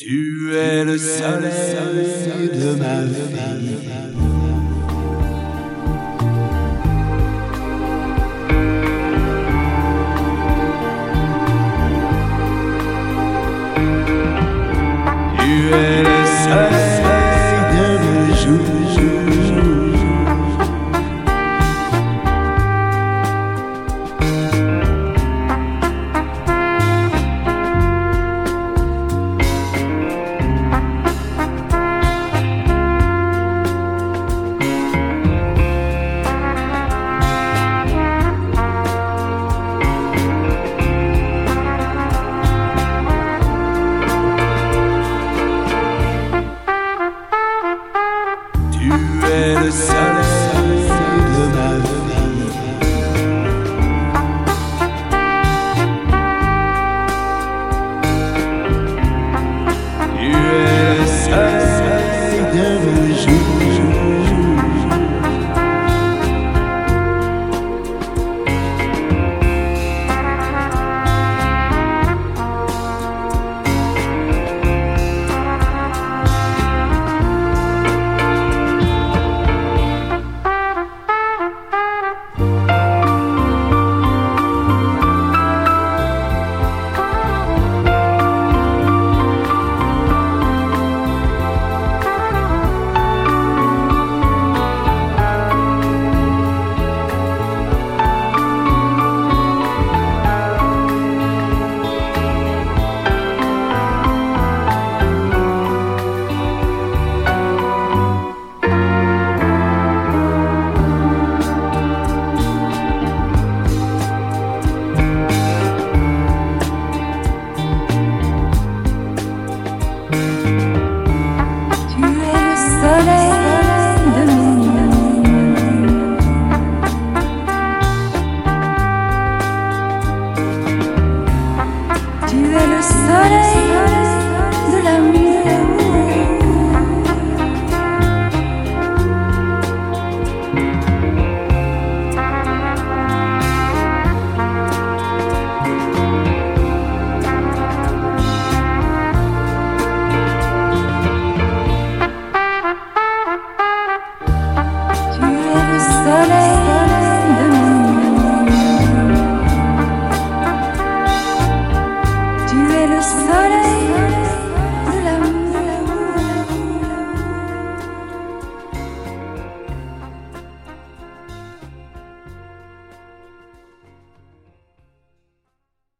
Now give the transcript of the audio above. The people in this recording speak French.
Tu es le seul, le seul, le seul, le mal, le mal, le mal. the sun. Sunday.